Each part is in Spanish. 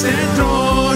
Dejaste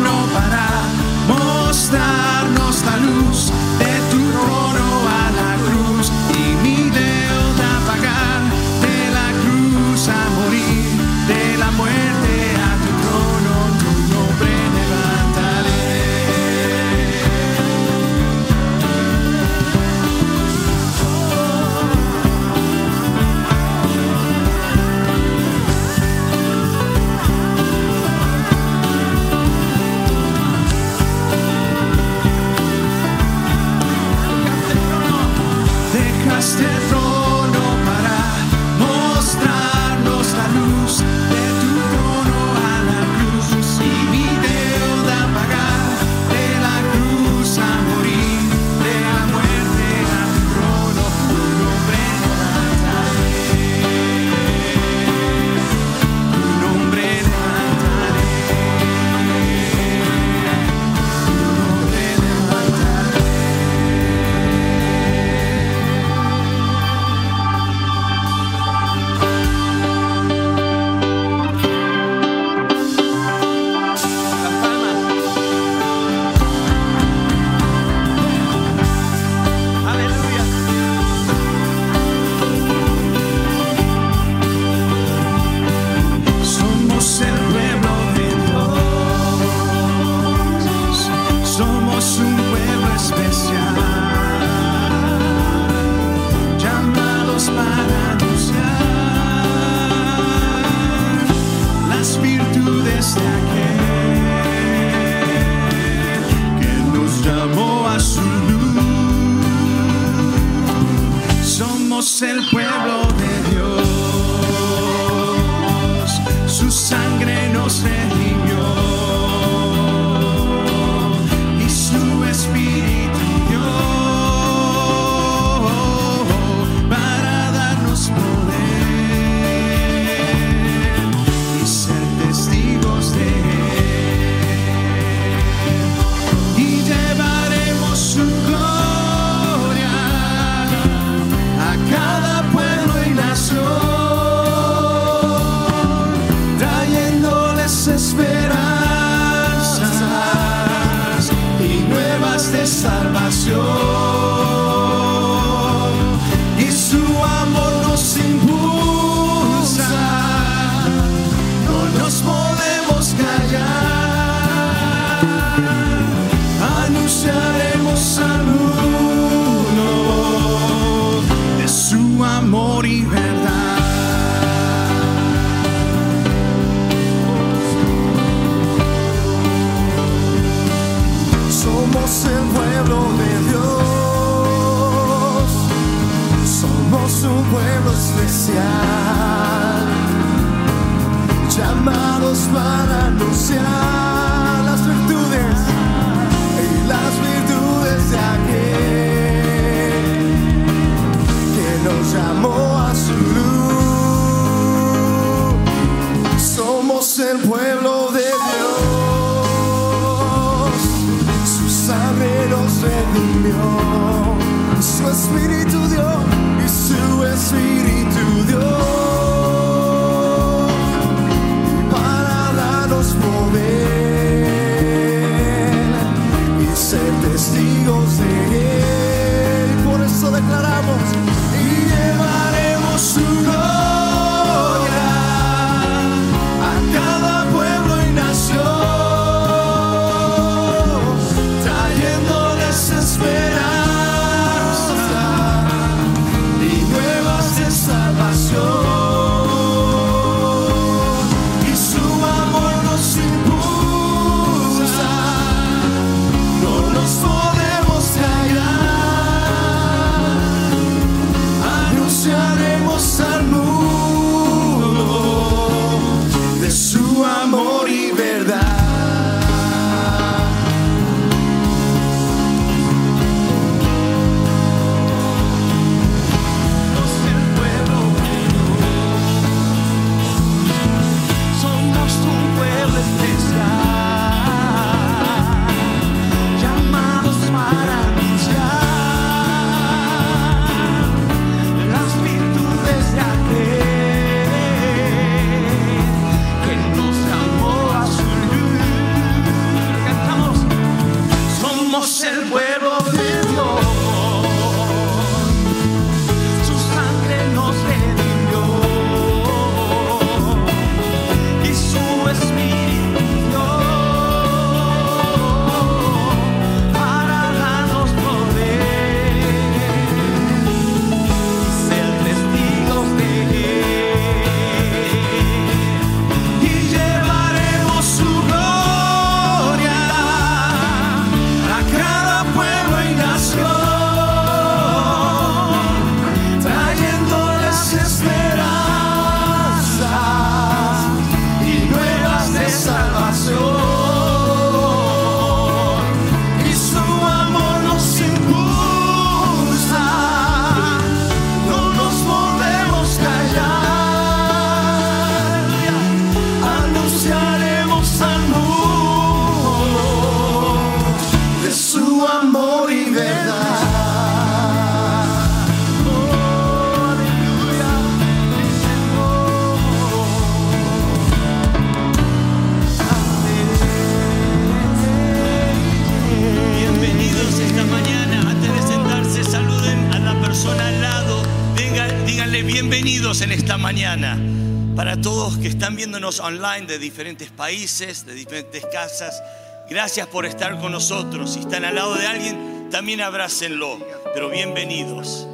que están viéndonos online de diferentes países, de diferentes casas, gracias por estar con nosotros. Si están al lado de alguien, también abrácenlo. Pero bienvenidos.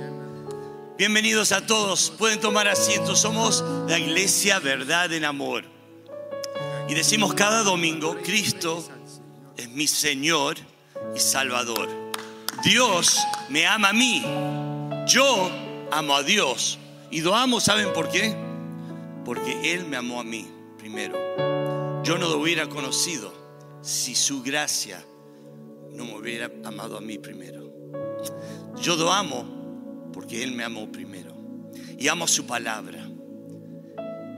Bienvenidos a todos. Pueden tomar asiento. Somos la iglesia Verdad en Amor. Y decimos cada domingo, Cristo es mi Señor y Salvador. Dios me ama a mí. Yo amo a Dios. Y lo amo, ¿saben por qué? Porque Él me amó a mí primero. Yo no lo hubiera conocido si su gracia no me hubiera amado a mí primero. Yo lo amo porque Él me amó primero. Y amo su palabra.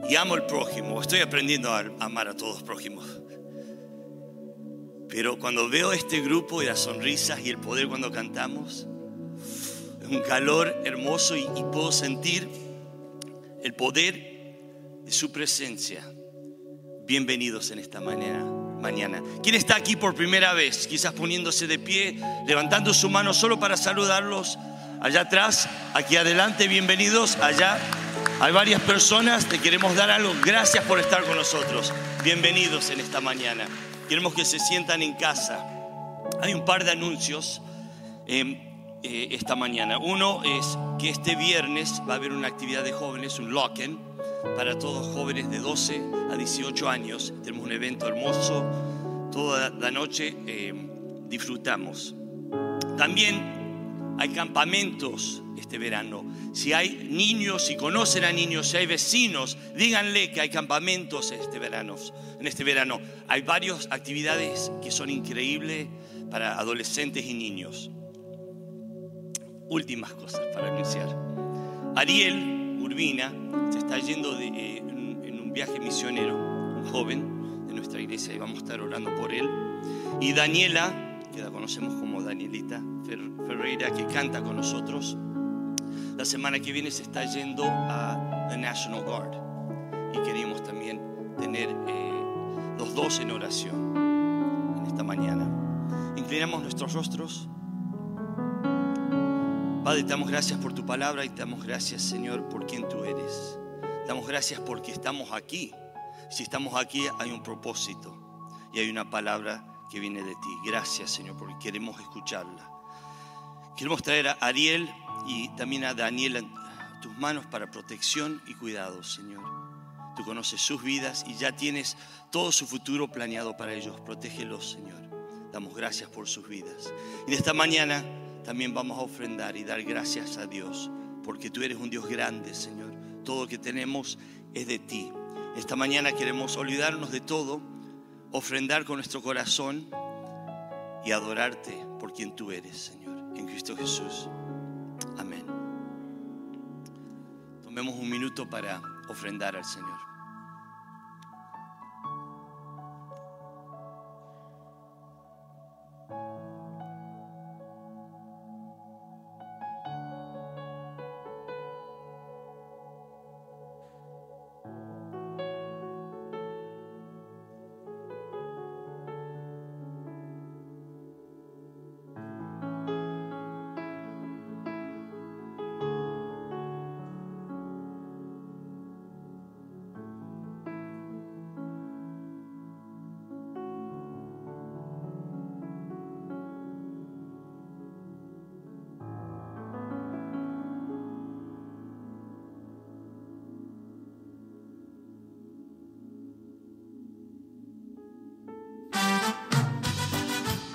Y amo al prójimo. Estoy aprendiendo a amar a todos los prójimos. Pero cuando veo este grupo y las sonrisas y el poder cuando cantamos, es un calor hermoso y, y puedo sentir el poder su presencia. Bienvenidos en esta mañana. mañana. ¿Quién está aquí por primera vez? Quizás poniéndose de pie, levantando su mano solo para saludarlos. Allá atrás, aquí adelante, bienvenidos. Allá hay varias personas, te queremos dar algo. Gracias por estar con nosotros. Bienvenidos en esta mañana. Queremos que se sientan en casa. Hay un par de anuncios eh, eh, esta mañana. Uno es que este viernes va a haber una actividad de jóvenes, un lock-in, para todos jóvenes de 12 a 18 años. Tenemos un evento hermoso. Toda la noche eh, disfrutamos. También hay campamentos este verano. Si hay niños, si conocen a niños, si hay vecinos, díganle que hay campamentos este verano. En este verano hay varias actividades que son increíbles para adolescentes y niños. Últimas cosas para anunciar. Ariel Urbina se está yendo de, eh, en, un viaje misionero, un joven de nuestra iglesia, y vamos a estar orando por él. Y Daniela, que la conocemos como Danielita Fer- Ferreira, que canta con nosotros, la semana que viene se está yendo a the National Guard. Y queríamos también tener eh, los dos en oración en esta mañana. Inclinamos nuestros rostros. Padre, te damos gracias por tu palabra y te damos gracias, Señor, por quien tú eres. Damos gracias porque estamos aquí. Si estamos aquí hay un propósito y hay una palabra que viene de ti. Gracias, Señor, porque queremos escucharla. Queremos traer a Ariel y también a Daniel en tus manos para protección y cuidado, Señor. Tú conoces sus vidas y ya tienes todo su futuro planeado para ellos. Protégelos, Señor. Damos gracias por sus vidas. Y en esta mañana también vamos a ofrendar y dar gracias a Dios, porque tú eres un Dios grande, Señor. Todo lo que tenemos es de ti. Esta mañana queremos olvidarnos de todo, ofrendar con nuestro corazón y adorarte por quien tú eres, Señor, en Cristo Jesús. Amén. Tomemos un minuto para ofrendar al Señor.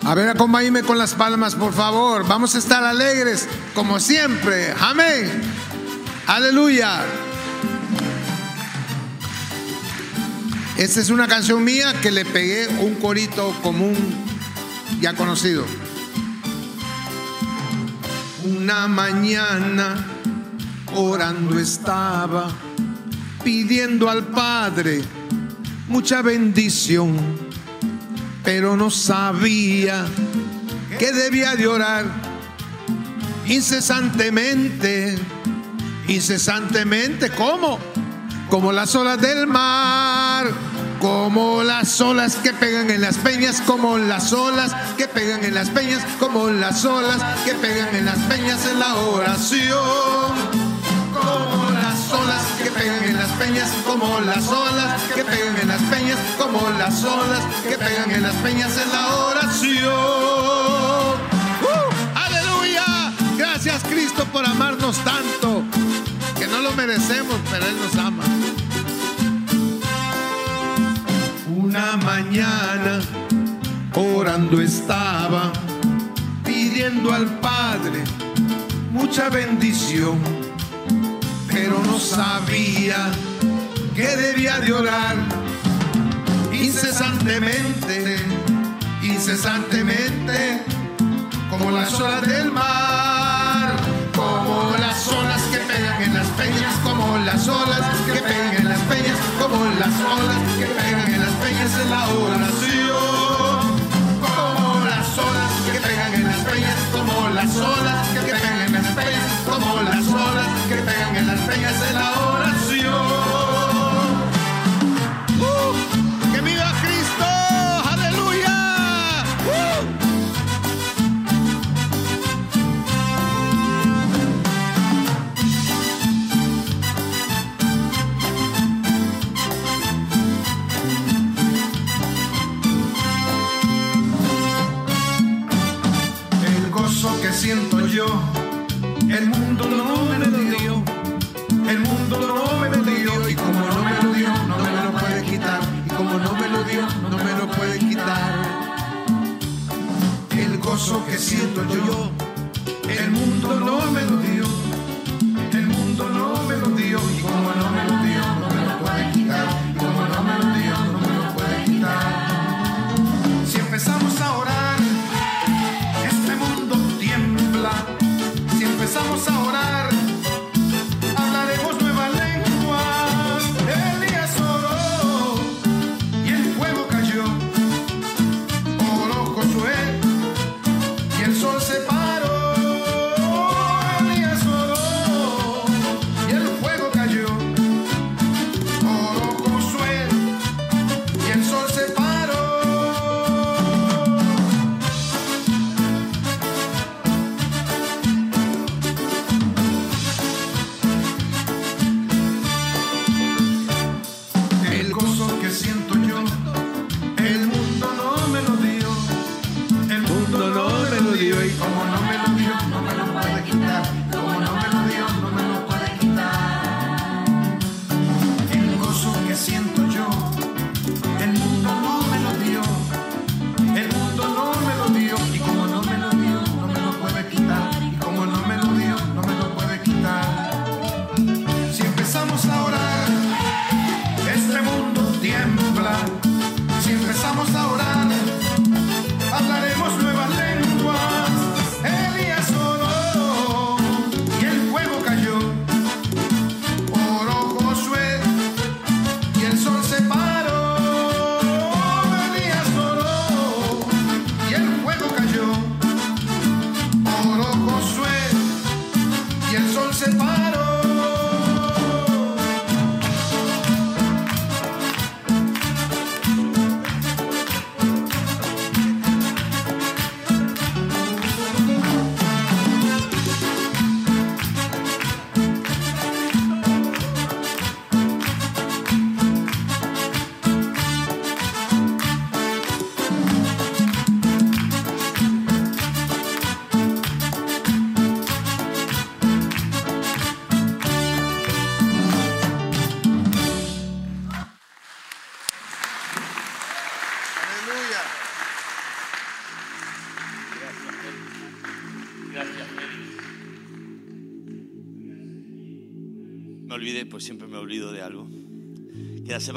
A ver, acompáñenme con las palmas, por favor. Vamos a estar alegres, como siempre. Amén. Aleluya. Esta es una canción mía que le pegué un corito común ya conocido. Una mañana orando estaba, pidiendo al Padre mucha bendición pero no sabía que debía de orar incesantemente, incesantemente, ¿cómo? Como las olas del mar, como las olas que pegan en las peñas, como las olas que pegan en las peñas, como las olas que pegan en las peñas en la oración, como las olas que pegan en las peñas, como las olas que pegan en las peñas en la oración. ¡Uh! ¡Aleluya! Gracias Cristo por amarnos tanto, que no lo merecemos, pero Él nos ama. Una mañana orando estaba, pidiendo al Padre mucha bendición, pero no sabía que debía de orar incesantemente, incesantemente, como las olas del mar, como las olas que pegan en las peñas, como las olas que pegan en las peñas, como las olas que pegan en las peñas en la oración, siento yo,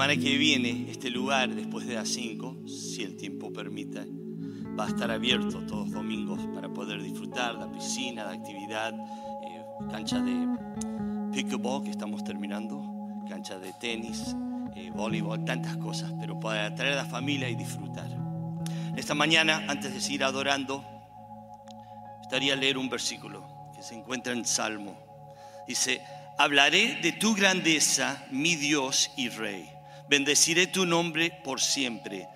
semana que viene, este lugar, después de las 5, si el tiempo permite, va a estar abierto todos los domingos para poder disfrutar la piscina, la actividad, eh, cancha de pickleball que estamos terminando, cancha de tenis, eh, voleibol, tantas cosas, pero para traer a la familia y disfrutar. Esta mañana, antes de seguir adorando, estaría a leer un versículo que se encuentra en Salmo. Dice, hablaré de tu grandeza, mi Dios y Rey. Bendeciré tu nombre por siempre.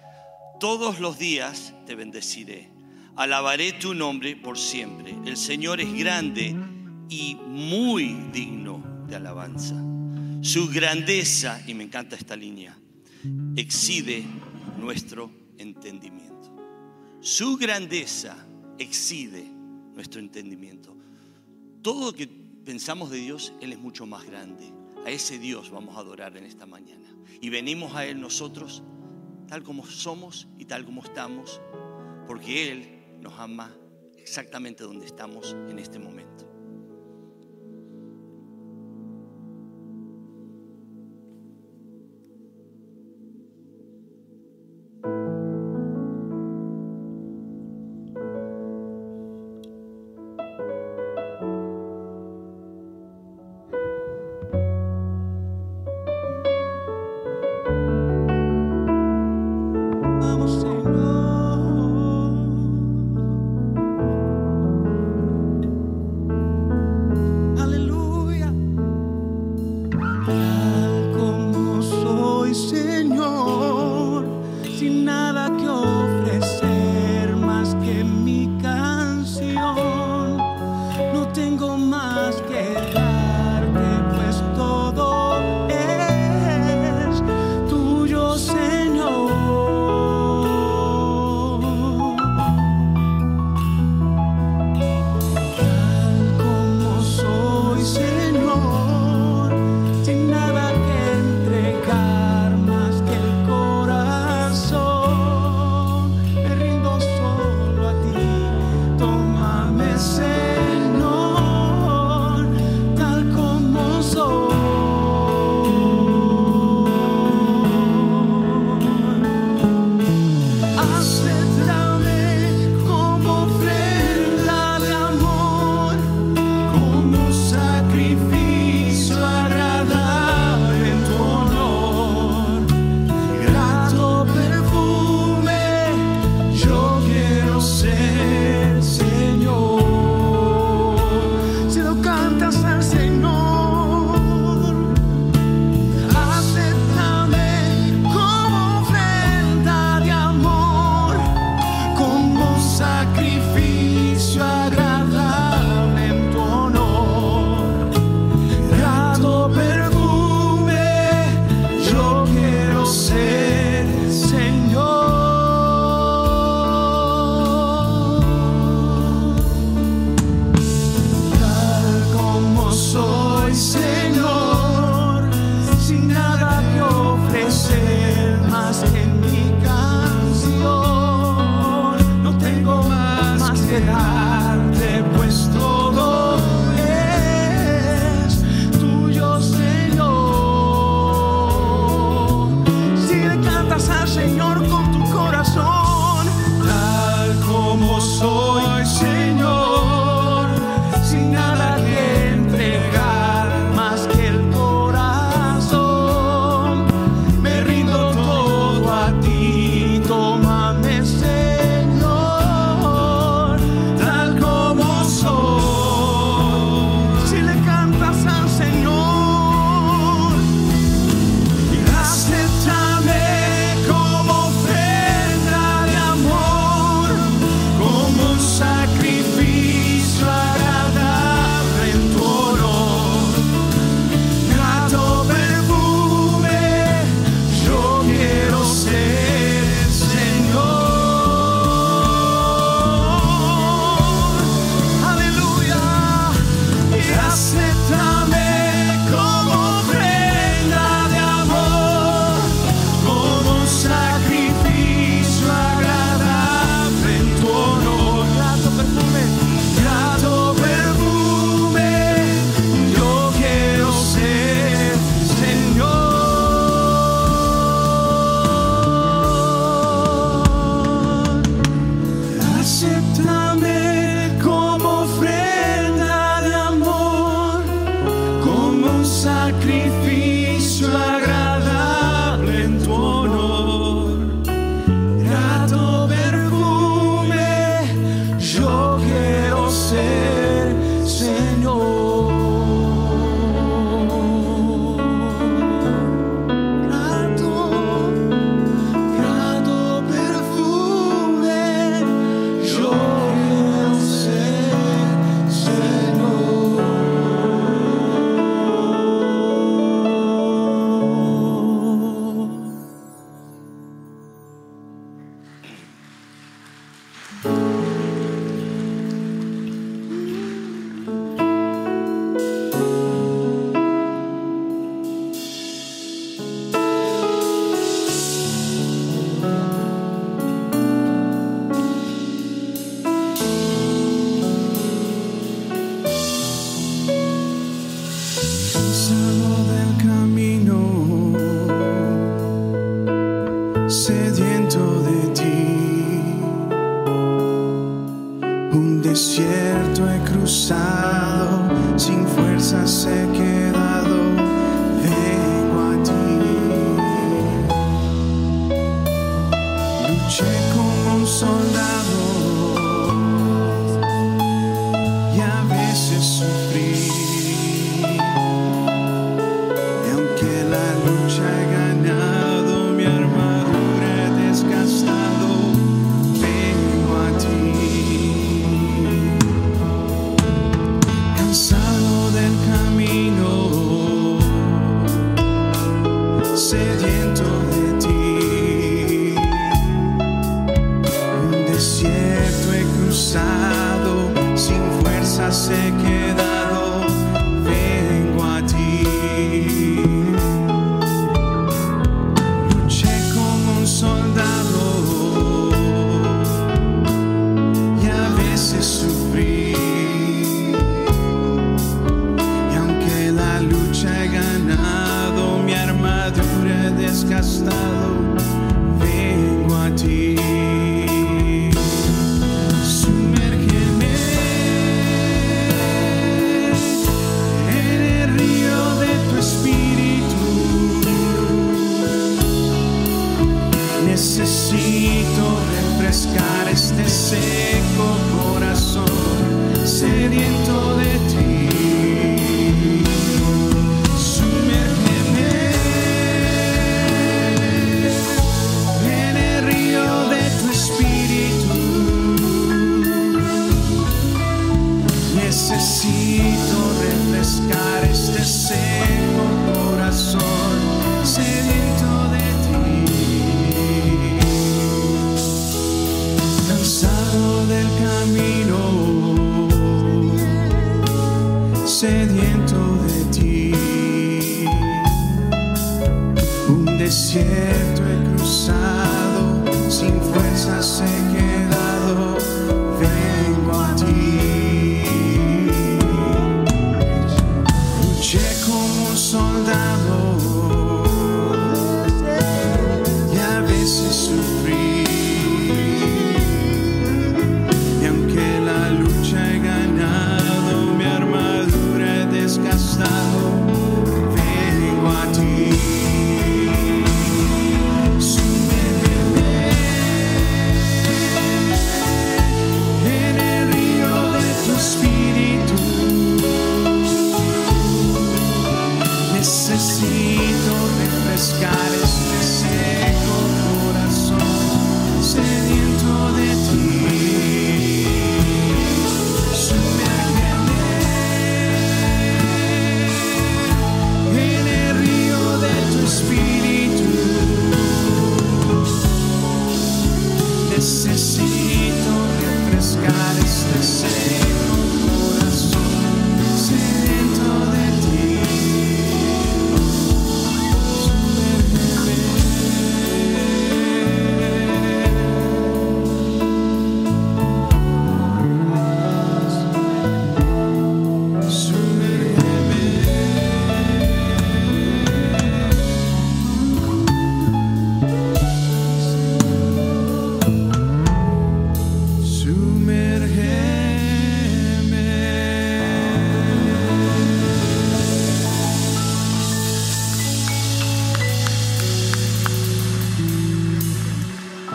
Todos los días te bendeciré. Alabaré tu nombre por siempre. El Señor es grande y muy digno de alabanza. Su grandeza, y me encanta esta línea, excede nuestro entendimiento. Su grandeza excede nuestro entendimiento. Todo lo que pensamos de Dios, Él es mucho más grande. A ese Dios vamos a adorar en esta mañana. Y venimos a Él nosotros tal como somos y tal como estamos, porque Él nos ama exactamente donde estamos en este momento. sediento de ti. Un desierto he cruzado, sin fuerzas sé que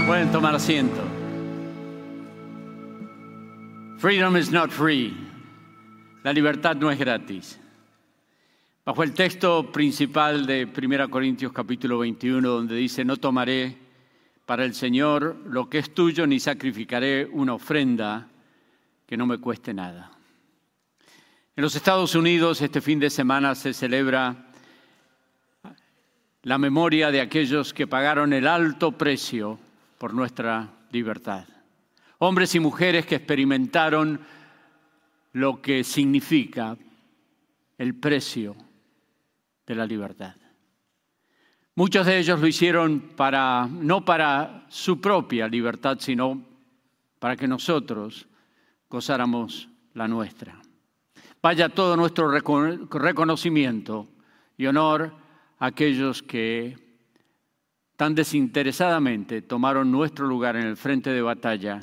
Pueden tomar asiento. Freedom is not free. La libertad no es gratis. Bajo el texto principal de 1 Corintios capítulo 21, donde dice, no tomaré para el Señor lo que es tuyo, ni sacrificaré una ofrenda que no me cueste nada. En los Estados Unidos este fin de semana se celebra la memoria de aquellos que pagaron el alto precio por nuestra libertad. Hombres y mujeres que experimentaron lo que significa el precio de la libertad. Muchos de ellos lo hicieron para, no para su propia libertad, sino para que nosotros gozáramos la nuestra. Vaya todo nuestro reconocimiento y honor a aquellos que tan desinteresadamente tomaron nuestro lugar en el frente de batalla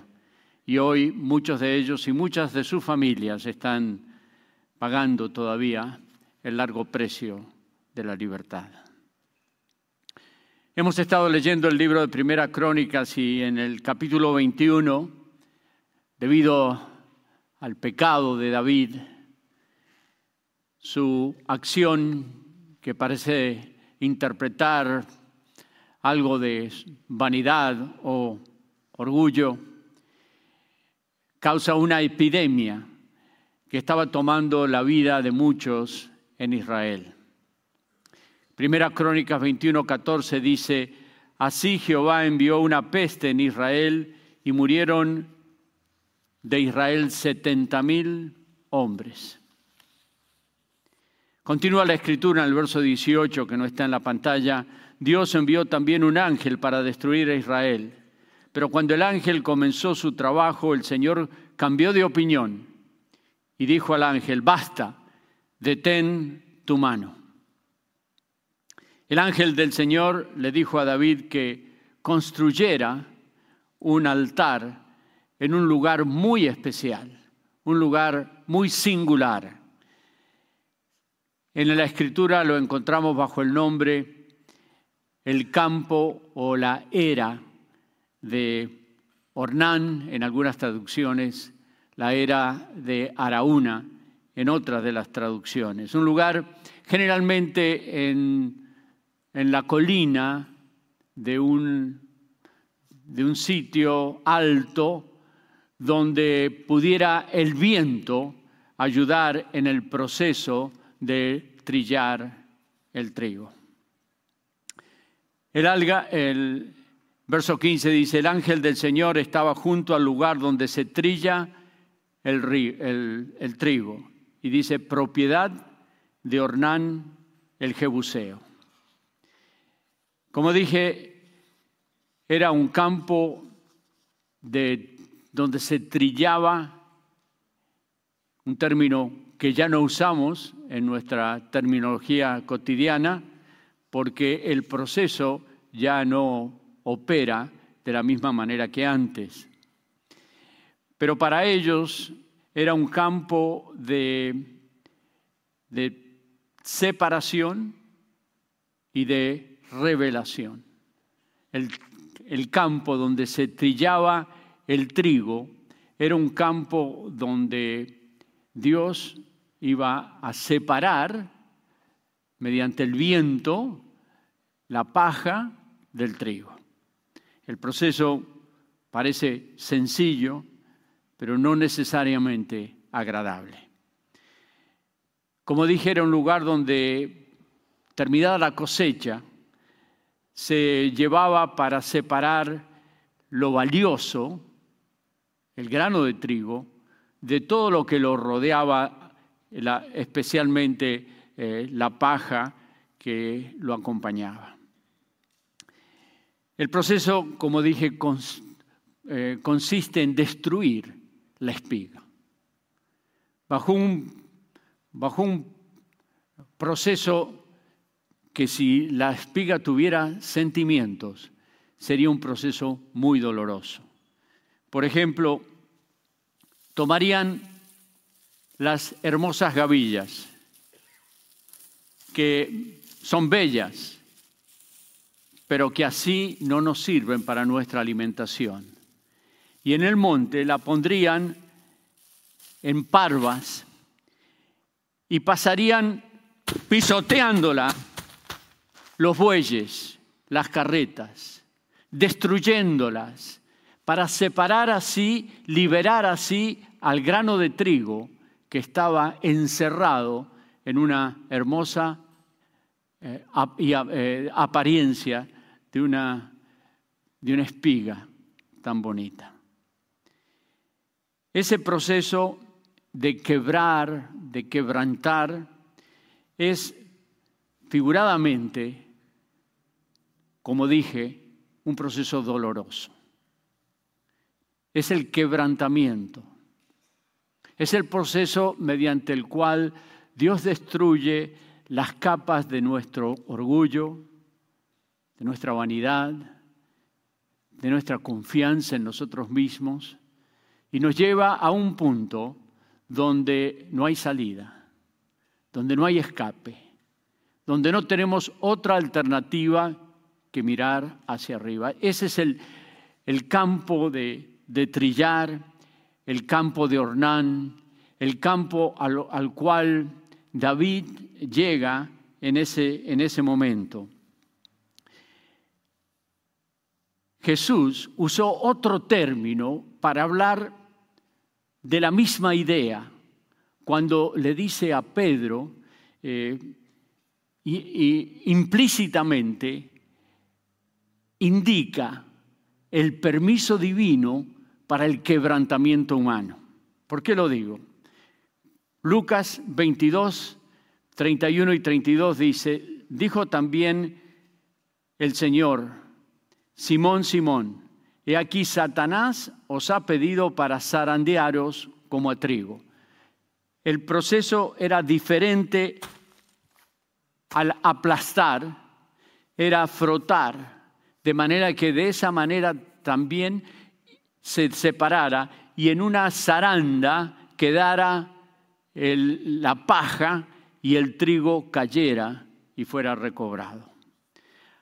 y hoy muchos de ellos y muchas de sus familias están pagando todavía el largo precio de la libertad. Hemos estado leyendo el libro de Primera Crónicas y en el capítulo 21, debido al pecado de David, su acción que parece interpretar algo de vanidad o orgullo, causa una epidemia que estaba tomando la vida de muchos en Israel. Primera Crónicas 21, 14 dice, así Jehová envió una peste en Israel y murieron de Israel setenta mil hombres. Continúa la escritura en el verso 18 que no está en la pantalla. Dios envió también un ángel para destruir a Israel. Pero cuando el ángel comenzó su trabajo, el Señor cambió de opinión y dijo al ángel, basta, detén tu mano. El ángel del Señor le dijo a David que construyera un altar en un lugar muy especial, un lugar muy singular en la escritura lo encontramos bajo el nombre el campo o la era de Ornán en algunas traducciones, la era de Araúna en otras de las traducciones. Un lugar generalmente en, en la colina de un, de un sitio alto donde pudiera el viento ayudar en el proceso de trillar el trigo. El, alga, el verso 15 dice, el ángel del Señor estaba junto al lugar donde se trilla el, el trigo. Y dice, propiedad de Ornán el Jebuseo. Como dije, era un campo de, donde se trillaba, un término que ya no usamos en nuestra terminología cotidiana porque el proceso ya no opera de la misma manera que antes. Pero para ellos era un campo de, de separación y de revelación. El, el campo donde se trillaba el trigo era un campo donde Dios iba a separar mediante el viento la paja del trigo. El proceso parece sencillo, pero no necesariamente agradable. Como dije, era un lugar donde, terminada la cosecha, se llevaba para separar lo valioso, el grano de trigo, de todo lo que lo rodeaba especialmente eh, la paja que lo acompañaba. El proceso, como dije, eh, consiste en destruir la espiga. Bajo un, bajo un proceso que si la espiga tuviera sentimientos, sería un proceso muy doloroso. Por ejemplo, tomarían las hermosas gavillas, que son bellas, pero que así no nos sirven para nuestra alimentación. Y en el monte la pondrían en parvas y pasarían pisoteándola los bueyes, las carretas, destruyéndolas, para separar así, liberar así al grano de trigo que estaba encerrado en una hermosa eh, eh, apariencia de una, de una espiga tan bonita. Ese proceso de quebrar, de quebrantar, es figuradamente, como dije, un proceso doloroso. Es el quebrantamiento. Es el proceso mediante el cual Dios destruye las capas de nuestro orgullo, de nuestra vanidad, de nuestra confianza en nosotros mismos y nos lleva a un punto donde no hay salida, donde no hay escape, donde no tenemos otra alternativa que mirar hacia arriba. Ese es el, el campo de, de, trillar, campo de Ornán, el campo al, al cual David llega en ese, en ese momento. Jesús usó otro término para hablar de la misma idea cuando le dice a Pedro, eh, y implícitamente indica el permiso divino para el quebrantamiento humano. ¿Por qué lo digo? Lucas 22, 31 y 32 dice, dijo también el Señor, Simón, Simón, he aquí Satanás os ha pedido para zarandearos como a trigo. El proceso era diferente al aplastar, era frotar, de manera que de esa manera también se separara y en una zaranda quedara el, la paja y el trigo cayera y fuera recobrado.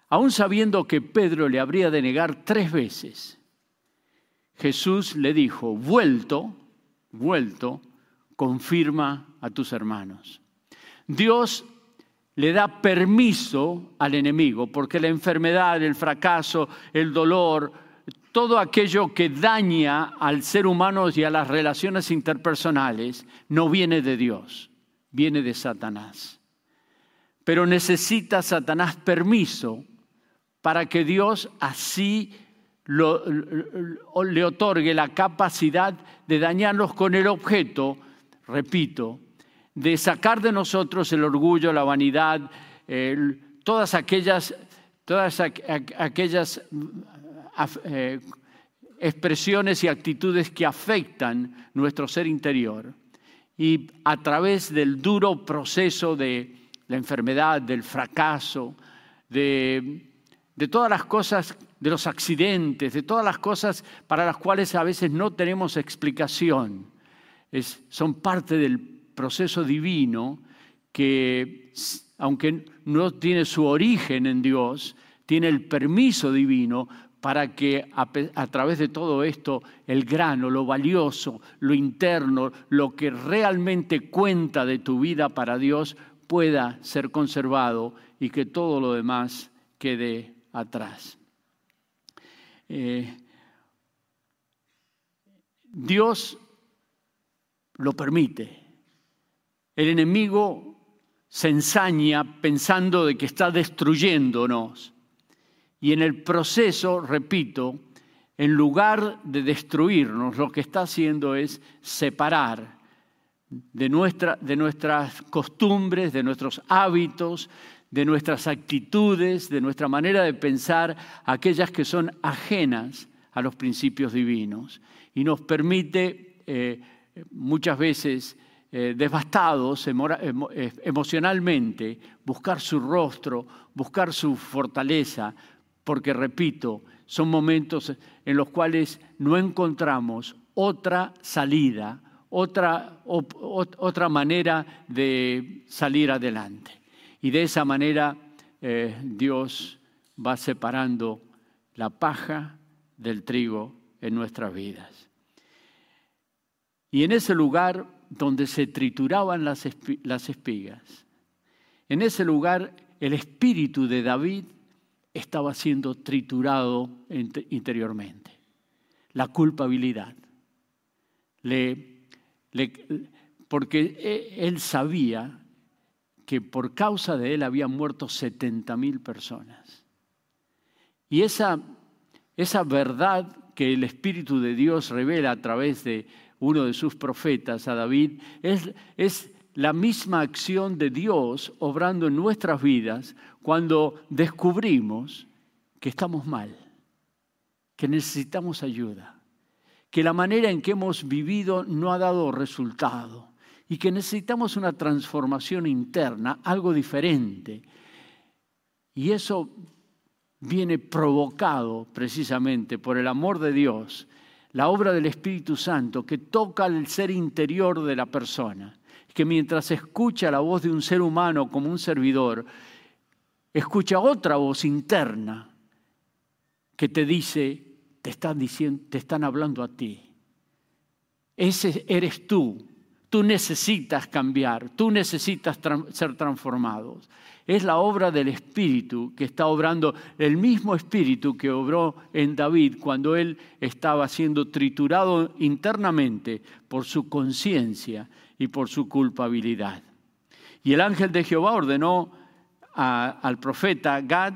Aún sabiendo que Pedro le habría de negar tres veces, Jesús le dijo, vuelto, vuelto, confirma a tus hermanos. Dios le da permiso al enemigo, porque la enfermedad, el fracaso, el dolor, todo aquello que daña al ser humano y a las relaciones interpersonales no viene de Dios, viene de Satanás. Pero necesita Satanás permiso para que Dios así le otorgue la capacidad de dañarnos con el objeto, repito, de sacar de nosotros el orgullo, la vanidad, todas aquellas, todas aquellas eh, expresiones y actitudes que afectan nuestro ser interior. Y a través del duro proceso de la enfermedad, del fracaso, de, todas las cosas, de los accidentes, de todas las cosas para las cuales a veces no tenemos explicación, son parte del proceso divino que, aunque no tiene su origen en Dios, tiene el permiso divino para que a, través de todo esto el grano, lo valioso, lo interno, lo que realmente cuenta de tu vida para Dios pueda ser conservado y que todo lo demás quede atrás. Eh, Dios lo permite. El enemigo se ensaña pensando de que está destruyéndonos y en el proceso, repito, en lugar de destruirnos, lo que está haciendo es separar de, nuestra, de nuestras costumbres, de nuestros hábitos, de nuestras actitudes, de nuestra manera de pensar, aquellas que son ajenas a los principios divinos. Y nos permite eh, muchas veces eh, devastados eh, emocionalmente buscar su rostro, buscar su fortaleza, porque repito, son momentos en los cuales no encontramos otra salida, otra, otra manera de salir adelante. Y de esa manera eh, Dios va separando la paja del trigo en nuestras vidas. Y en ese lugar donde se trituraban las, las espigas, en ese lugar el espíritu de David estaba siendo triturado interiormente. La culpabilidad. Porque e, él sabía que por causa de él habían muerto 70 mil personas. Y esa, esa verdad que el Espíritu de Dios revela a través de uno de sus profetas, a David, es, es la misma acción de Dios obrando en nuestras vidas cuando descubrimos que estamos mal, que necesitamos ayuda, que la manera en que hemos vivido no ha dado resultado y que necesitamos una transformación interna, algo diferente. Y eso viene provocado precisamente por el amor de Dios, la obra del Espíritu Santo que toca el ser interior de la persona, que mientras escucha la voz de un ser humano como un servidor, escucha otra voz interna que te dice, te están diciendo, te están hablando a ti. Ese eres tú. Tú necesitas cambiar, tú necesitas ser transformado. Es la obra del Espíritu que está obrando, el mismo Espíritu que obró en David cuando él estaba siendo triturado internamente por su conciencia y por su culpabilidad. Y el ángel de Jehová ordenó al profeta Gad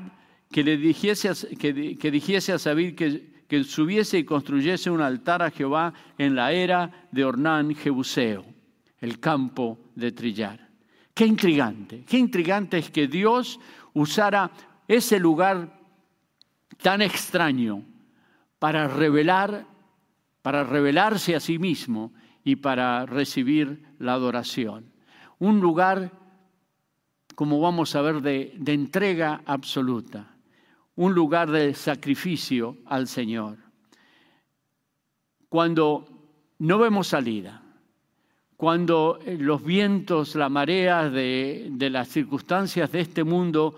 que le dijese, que, que dijese a David que, que subiese y construyese un altar a Jehová en la era de Ornán Jebuseo, el campo de trillar. Qué intrigante, qué intrigante es que Dios usara ese lugar tan extraño para revelar, para revelarse a sí mismo y para recibir la adoración. Un lugar, como vamos a ver, de, de entrega absoluta un lugar de sacrificio al Señor. Cuando no vemos salida, cuando eh, los vientos, la marea de, las circunstancias de este mundo,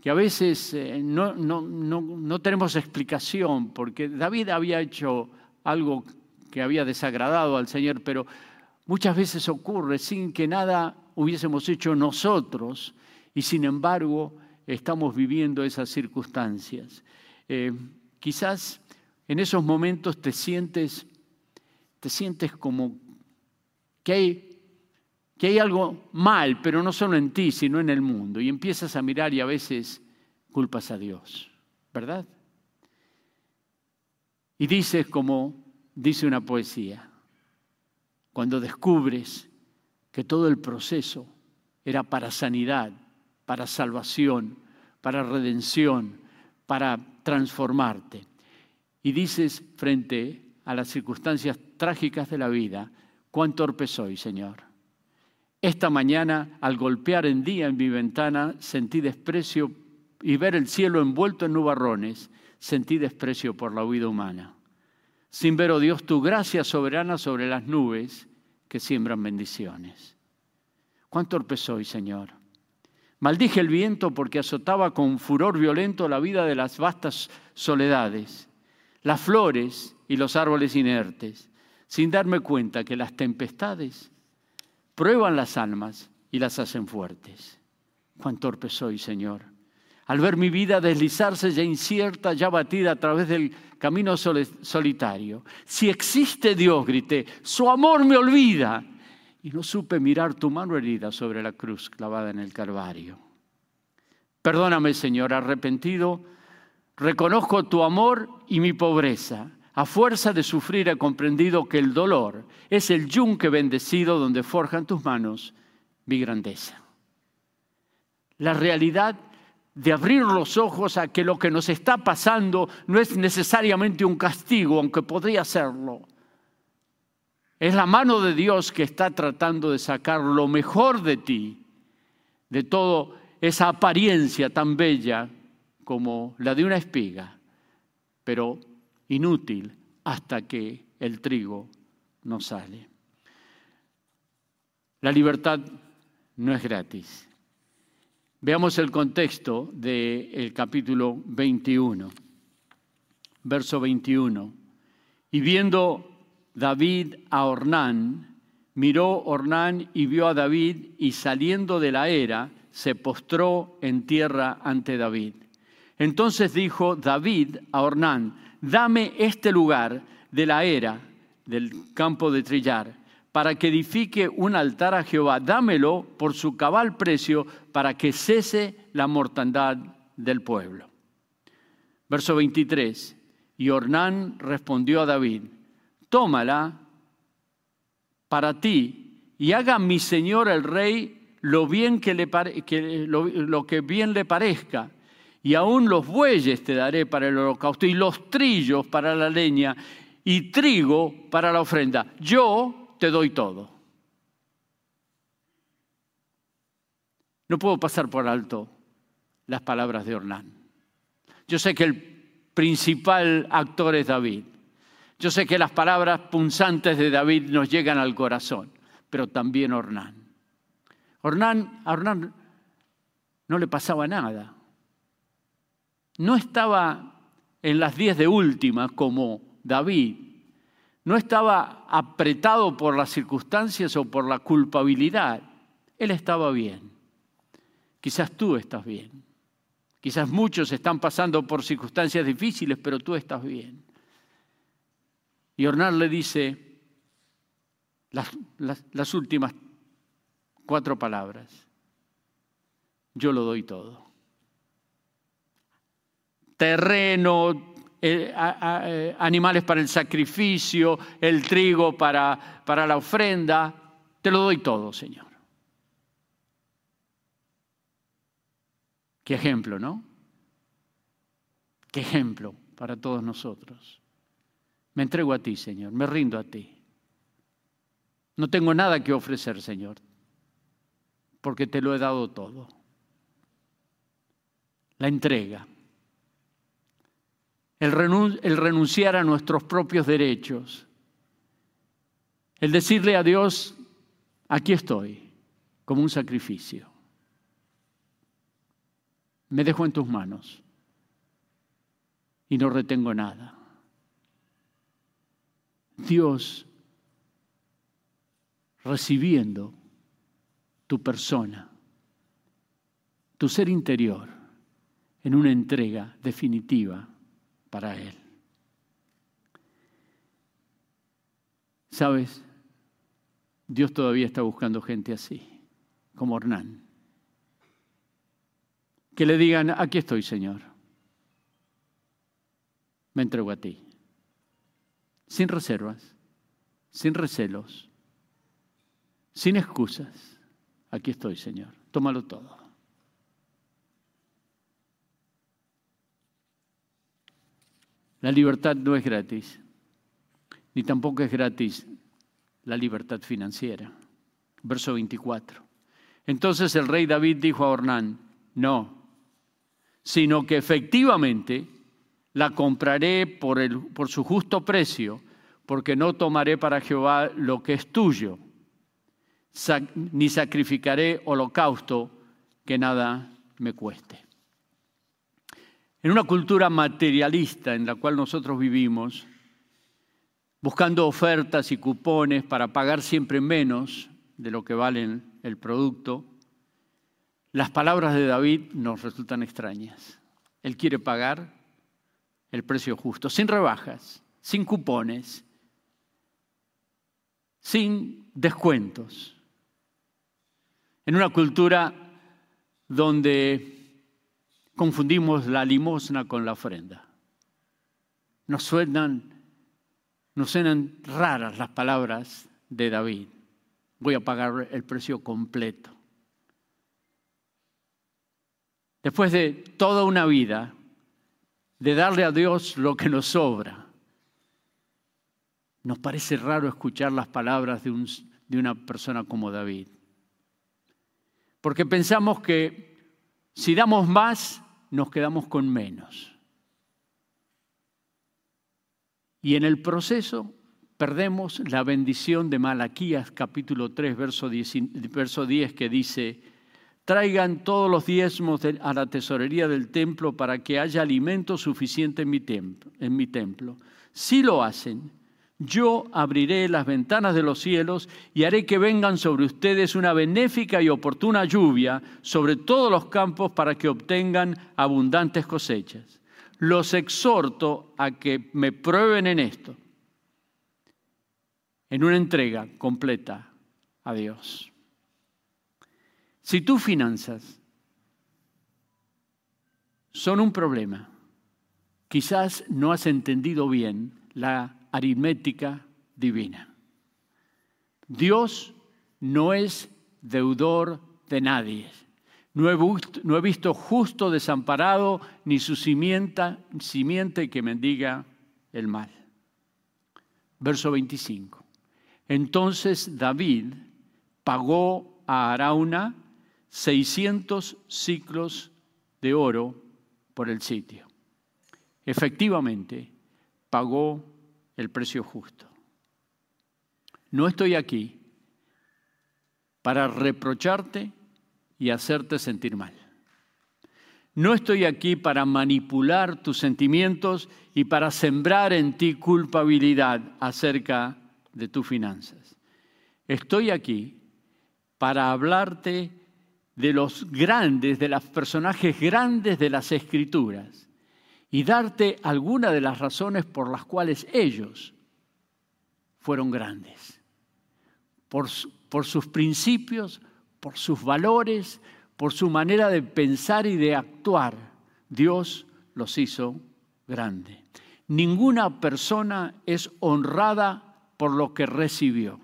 que a veces eh, no, no tenemos explicación, porque David había hecho algo había desagradado al Señor, pero muchas veces ocurre sin que nada hubiésemos hecho nosotros, y sin embargo estamos viviendo esas circunstancias. Eh, quizás en esos momentos te sientes, te sientes como que hay, que hay algo mal, pero no solo en ti, sino en el mundo. Y empiezas a mirar y a veces culpas a Dios, ¿verdad? Y dices como dice una poesía, cuando descubres que todo el proceso era para sanidad, para salvación, para redención, para transformarte. Y dices frente a las circunstancias trágicas de la vida, cuán torpe soy, Señor. Esta mañana, al golpear en día en mi ventana, sentí desprecio y ver el cielo envuelto en nubarrones, sentí desprecio por la huida humana. Sin ver, oh Dios, tu gracia soberana sobre las nubes que siembran bendiciones. Cuán torpe soy, Señor. Maldije el viento porque azotaba con furor violento la vida de las vastas soledades, las flores y los árboles inertes, sin darme cuenta que las tempestades prueban las almas y las hacen fuertes. Cuán torpe soy, Señor. Al ver mi vida deslizarse ya incierta, ya batida a través del camino solitario. Si existe Dios, grité, su amor me olvida y no supe mirar tu mano herida sobre la cruz clavada en el Calvario. Perdóname, Señor, arrepentido, reconozco tu amor y mi pobreza. A fuerza de sufrir he comprendido que el dolor es el yunque bendecido donde forjan tus manos mi grandeza. La realidad de abrir los ojos a que lo que nos está pasando no es necesariamente un castigo, aunque podría serlo es la mano de Dios que está tratando de sacar lo mejor de ti, de toda esa apariencia tan bella como la de una espiga, pero inútil hasta que el trigo no sale. La libertad no es gratis. Veamos el contexto del capítulo 21, verso 21. Y viendo David a Ornán, miró Ornán y vio a David y saliendo de la era se postró en tierra ante David. Entonces dijo David a Ornán, dame este lugar de la era del campo de trillar para que edifique un altar a Jehová, dámelo por su cabal precio para que cese la mortandad del pueblo. Verso 23. Y Ornán respondió a David, tómala para ti y haga mi señor el rey lo bien que le pare- que lo, lo que bien le parezca. Y aún los bueyes te daré para el holocausto y los trillos para la leña y trigo para la ofrenda. Yo te doy todo. No puedo pasar por alto las palabras de Ornán. Yo sé que el principal actor es David. Yo sé que las palabras punzantes de David nos llegan al corazón, pero también Ornán. Ornán, a Ornán no le pasaba nada. No estaba en las diez de última como David. No estaba apretado por las circunstancias o por la culpabilidad. Él estaba bien. Quizás tú estás bien. Quizás muchos están pasando por circunstancias difíciles, pero tú estás bien. Y Ornán le dice las, las- las últimas cuatro palabras. Yo lo doy todo. Terreno, eh, eh, animales para el sacrificio, el trigo para, para la ofrenda, te lo doy todo, Señor. Qué ejemplo, ¿no? Qué ejemplo para todos nosotros. Me entrego a ti, Señor, me rindo a ti. No tengo nada que ofrecer, Señor, porque te lo he dado todo. La entrega. El, renun- el renunciar a nuestros propios derechos. El decirle a Dios, aquí estoy, como un sacrificio. Me dejo en tus manos y no retengo nada. Dios recibiendo tu persona, tu ser interior, en una entrega definitiva para Él. ¿Sabes? Dios todavía está buscando gente así, como Hernán. Que le digan, aquí estoy, Señor. Me entrego a ti. Sin reservas, sin recelos, sin excusas. Aquí estoy, Señor. Tómalo todo. La libertad no es gratis, ni tampoco es gratis la libertad financiera. Verso 24. Entonces el rey David dijo a Ornán, no, sino que efectivamente la compraré por, el, por su justo precio, porque no tomaré para Jehová lo que es tuyo, ni sacrificaré holocausto que nada me cueste. En una cultura materialista en la cual nosotros vivimos, buscando ofertas y cupones para pagar siempre menos de lo que vale el producto, las palabras de David nos resultan extrañas. Él quiere pagar el precio justo, sin rebajas, sin cupones, sin descuentos. En una cultura donde confundimos la limosna con la ofrenda. Nos suenan, nos suenan raras las palabras de David. Voy a pagar el precio completo. Después de toda una vida de darle a Dios lo que nos sobra, nos parece raro escuchar las palabras de, un- de una persona como David. Porque pensamos que si damos más, nos quedamos con menos. Y en el proceso perdemos la bendición de Malaquías capítulo 3, verso 10, verso 10 que dice, traigan todos los diezmos a la tesorería del templo para que haya alimento suficiente en mi templo. En mi templo. Si lo hacen, yo abriré las ventanas de los cielos y haré que vengan sobre ustedes una benéfica y oportuna lluvia sobre todos los campos para que obtengan abundantes cosechas. Los exhorto a que me prueben en esto, en una entrega completa a Dios. Si tus finanzas son un problema, quizás no has entendido bien la aritmética divina. Dios no es deudor de nadie. No he, visto, justo desamparado ni su simienta, simiente que mendiga el mal. Verso 25. Entonces David pagó a Arauna 600 ciclos de oro por el sitio. Efectivamente, pagó el precio justo. No estoy aquí para reprocharte y hacerte sentir mal. No estoy aquí para manipular tus sentimientos y para sembrar en ti culpabilidad acerca de tus finanzas. Estoy aquí para hablarte de los grandes, de los personajes grandes de las escrituras y darte algunas de las razones por las cuales ellos fueron grandes. Por, por sus principios, por sus valores, por su manera de pensar y de actuar, Dios los hizo grandes. Ninguna persona es honrada por lo que recibió.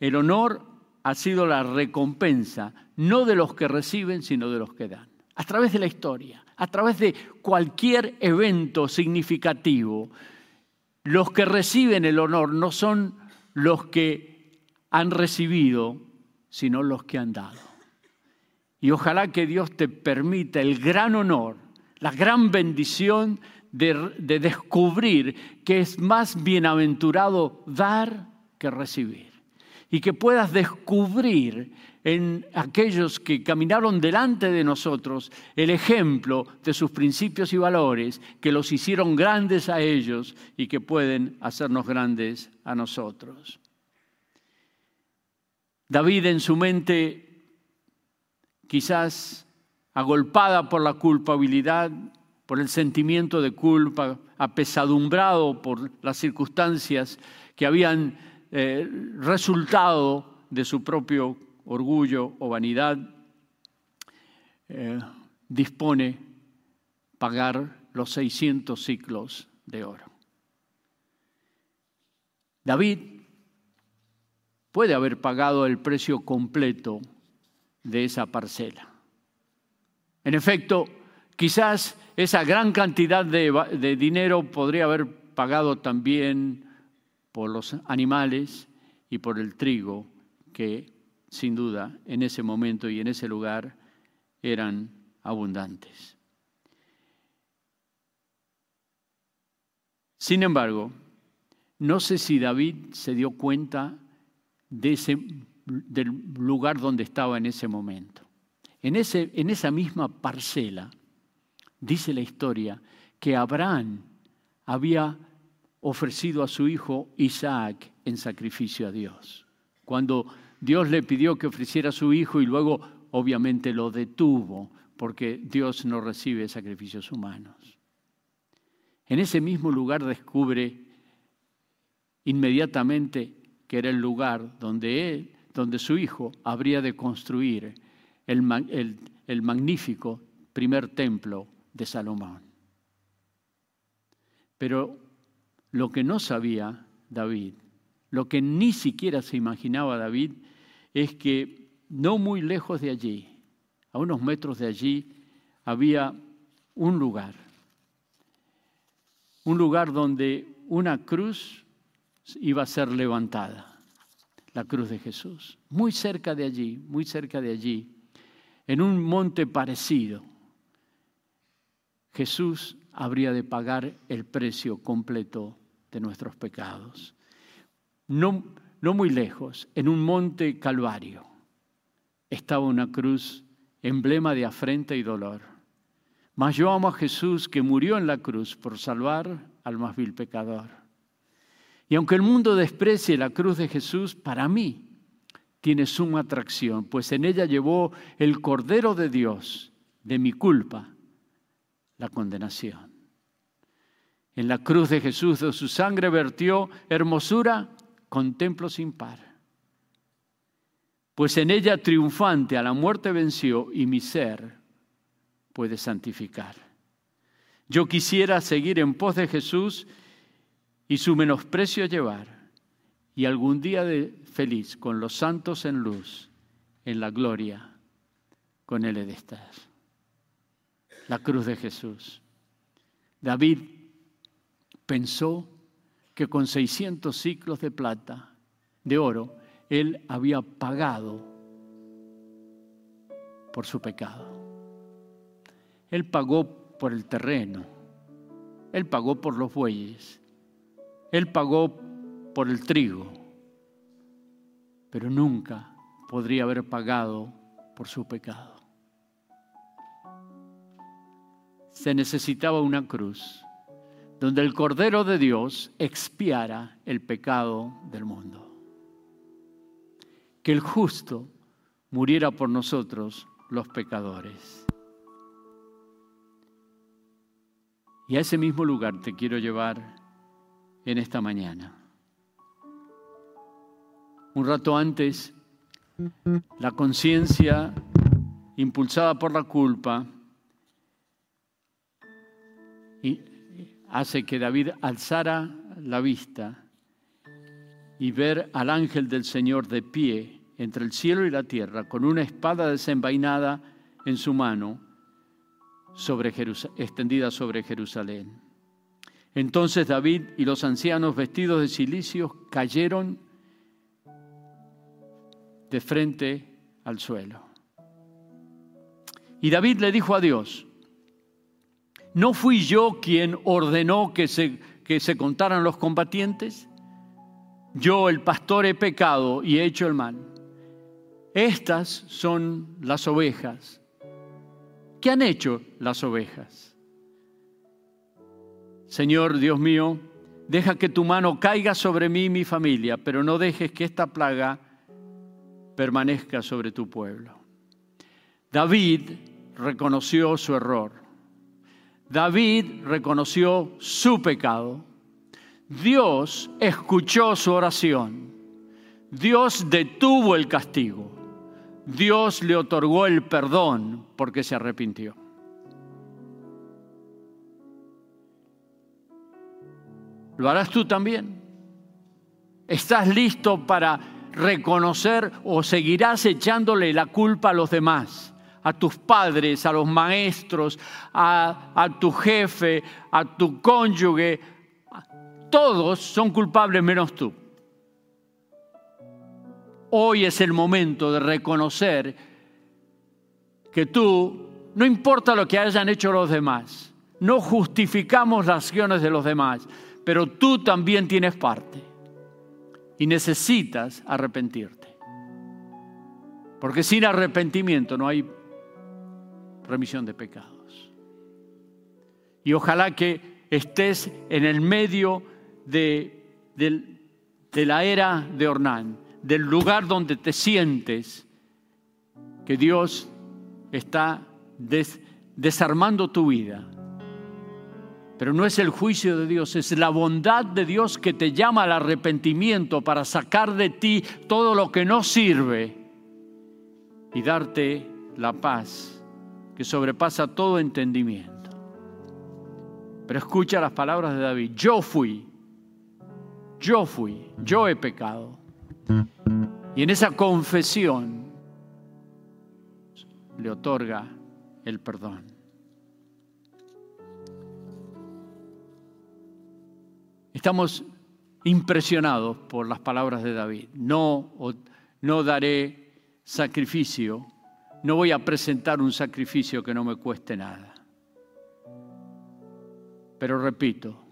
El honor ha sido la recompensa, no de los que reciben, sino de los que dan. A través de la historia, a través de cualquier evento significativo, los que reciben el honor no son los que han recibido, sino los que han dado. Y ojalá que Dios te permita el gran honor, la gran bendición de, de descubrir que es más bienaventurado dar que recibir. Y que puedas descubrir en aquellos que caminaron delante de nosotros el ejemplo de sus principios y valores que los hicieron grandes a ellos y que pueden hacernos grandes a nosotros. David en su mente, quizás agolpada por la culpabilidad, por el sentimiento de culpa, apesadumbrado por las circunstancias que habían eh, resultado de su propio orgullo o vanidad, eh, dispone pagar los 600 ciclos de oro. David puede haber pagado el precio completo de esa parcela. En efecto, quizás esa gran cantidad de, dinero podría haber pagado también por los animales y por el trigo que sin duda en ese momento y en ese lugar eran abundantes. Sin embargo, no sé si David se dio cuenta de ese, del lugar donde estaba en ese momento. En, ese, en esa misma parcela, dice la historia, que Abraham había ofrecido a su hijo Isaac en sacrificio a Dios. Cuando Dios le pidió que ofreciera a su hijo y luego obviamente lo detuvo porque Dios no recibe sacrificios humanos. En ese mismo lugar descubre inmediatamente que era el lugar donde, él, donde su hijo habría de construir el, el magnífico primer templo de Salomón. Pero lo que no sabía David, lo que ni siquiera se imaginaba David, es que no muy lejos de allí, a unos metros de allí, había un lugar, un lugar donde una cruz iba a ser levantada, la cruz de Jesús. Muy cerca de allí, muy cerca de allí, en un monte parecido, Jesús habría de pagar el precio completo de nuestros pecados. No, no muy lejos, en un monte calvario, estaba una cruz, emblema de afrenta y dolor. Mas yo amo a Jesús que murió en la cruz por salvar al más vil pecador. Y aunque el mundo desprecie la cruz de Jesús, para mí tiene suma atracción, pues en ella llevó el Cordero de Dios de mi culpa, la condenación. En la cruz de Jesús de su sangre vertió hermosura, contemplo sin par. Pues en ella triunfante a la muerte venció y mi ser puede santificar. Yo quisiera seguir en pos de Jesús y su menosprecio llevar, y algún día de feliz con los santos en luz, en la gloria, con Él he de estar. La cruz de Jesús. David pensó que con 600 ciclos de plata, de oro, él había pagado por su pecado. Él pagó por el terreno, él pagó por los bueyes, él pagó por el trigo, pero nunca podría haber pagado por su pecado. Se necesitaba una cruz donde el Cordero de Dios expiara el pecado del mundo. Que el justo muriera por nosotros los pecadores. Y a ese mismo lugar te quiero llevar en esta mañana. Un rato antes, la conciencia, impulsada por la culpa, hace que David alzara la vista y ver al ángel del Señor de pie entre el cielo y la tierra, con una espada desenvainada en su mano, sobre extendida sobre Jerusalén. Entonces David y los ancianos vestidos de cilicios cayeron de frente al suelo. Y David le dijo a Dios, ¿No fui yo quien ordenó que se, que se contaran los combatientes? Yo, el pastor, he pecado y he hecho el mal. Estas son las ovejas. ¿Qué han hecho las ovejas? Señor Dios mío, deja que tu mano caiga sobre mí y mi familia, pero no dejes que esta plaga permanezca sobre tu pueblo. David reconoció su error. David reconoció su pecado. Dios escuchó su oración. Dios detuvo el castigo. Dios le otorgó el perdón porque se arrepintió. ¿Lo harás tú también? ¿Estás listo para reconocer o seguirás echándole la culpa a los demás? A tus padres, a los maestros, a, tu jefe, a tu cónyuge. Todos son culpables menos tú. Hoy es el momento de reconocer que tú, no importa lo que hayan hecho los demás, no justificamos las acciones de los demás, pero tú también tienes parte y necesitas arrepentirte. Porque sin arrepentimiento no hay remisión de pecados. Y ojalá que estés en el medio de, la era de Ornán, del lugar donde te sientes que Dios está desarmando tu vida. Pero no es el juicio de Dios, es la bondad de Dios que te llama al arrepentimiento para sacar de ti todo lo que no sirve y darte la paz que sobrepasa todo entendimiento. Pero escucha las palabras de David. Yo fui, yo fui, yo he pecado. Y en esa confesión le otorga el perdón. Estamos impresionados por las palabras de David. No, no daré sacrificio no voy a presentar un sacrificio que no me cueste nada. Pero repito,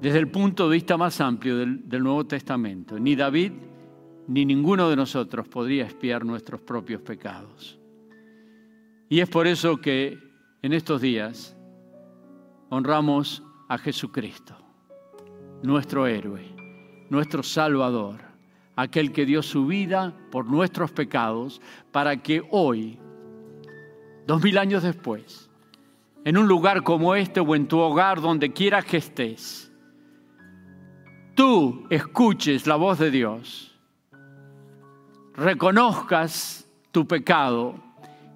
desde el punto de vista más amplio del, Nuevo Testamento, ni David ni ninguno de nosotros podría espiar nuestros propios pecados. Y es por eso que en estos días honramos a Jesucristo, nuestro héroe, nuestro Salvador aquel que dio su vida por nuestros pecados, para que hoy, dos mil años después, en un lugar como este o en tu hogar, donde quiera que estés, tú escuches la voz de Dios, reconozcas tu pecado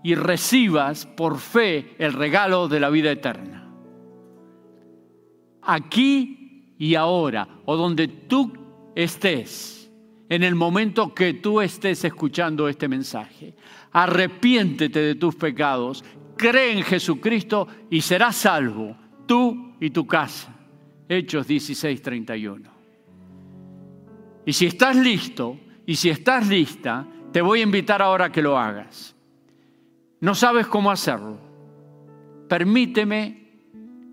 y recibas por fe el regalo de la vida eterna. Aquí y ahora, o donde tú estés, en el momento que tú estés escuchando este mensaje. Arrepiéntete de tus pecados, cree en Jesucristo y serás salvo, tú y tu casa. Hechos 16, 31. Y si estás listo y si estás lista, te voy a invitar ahora a que lo hagas. No sabes cómo hacerlo. Permíteme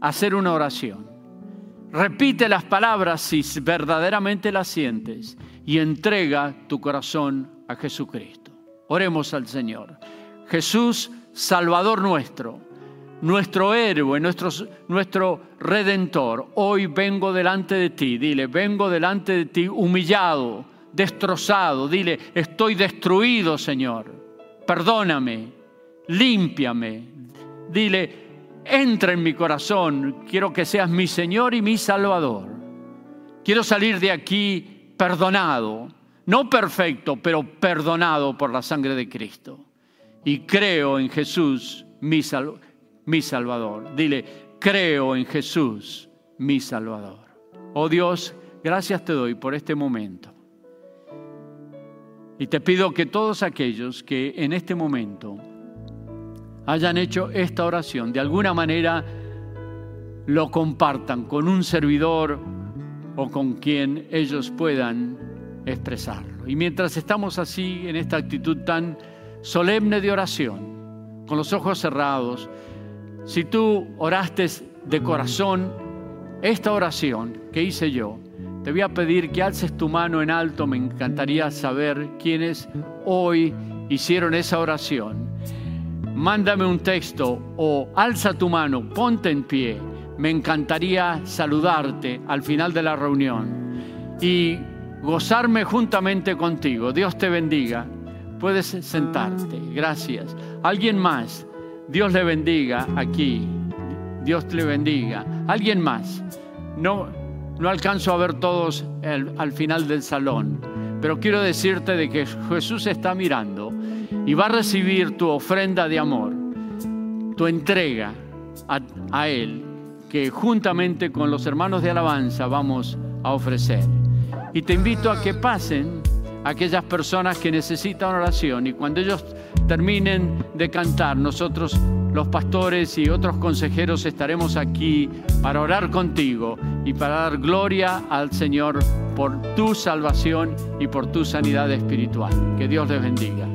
hacer una oración. Repite las palabras si verdaderamente las sientes y entrega tu corazón a Jesucristo. Oremos al Señor. Jesús, Salvador nuestro, nuestro héroe, nuestro, nuestro redentor, hoy vengo delante de ti, dile, vengo delante de ti humillado, destrozado, dile, estoy destruido, Señor, perdóname, límpiame, dile, entra en mi corazón, quiero que seas mi Señor y mi Salvador. Quiero salir de aquí perdonado, no perfecto, pero perdonado por la sangre de Cristo. Y creo en Jesús, mi, Salvador. Dile, creo en Jesús, mi Salvador. Oh Dios, gracias te doy por este momento. Y te pido que todos aquellos que en este momento hayan hecho esta oración, de alguna manera lo compartan con un servidor o con quien ellos puedan expresarlo. Y mientras estamos así, en esta actitud tan solemne de oración, con los ojos cerrados, si tú oraste de corazón esta oración que hice yo, te voy a pedir que alces tu mano en alto. Me encantaría saber quiénes hoy hicieron esa oración mándame un texto o alza tu mano, ponte en pie. Me encantaría saludarte al final de la reunión y gozarme juntamente contigo. Dios te bendiga. Puedes sentarte. Gracias. Alguien más. Dios le bendiga aquí. Dios te bendiga. Alguien más. No, no alcanzo a ver todos al final del salón, pero quiero decirte de que Jesús está mirando y va a recibir tu ofrenda de amor, tu entrega a, Él, que juntamente con los hermanos de alabanza vamos a ofrecer. Y te invito a que pasen aquellas personas que necesitan oración y cuando ellos terminen de cantar, nosotros los pastores y otros consejeros estaremos aquí para orar contigo y para dar gloria al Señor por tu salvación y por tu sanidad espiritual. Que Dios les bendiga.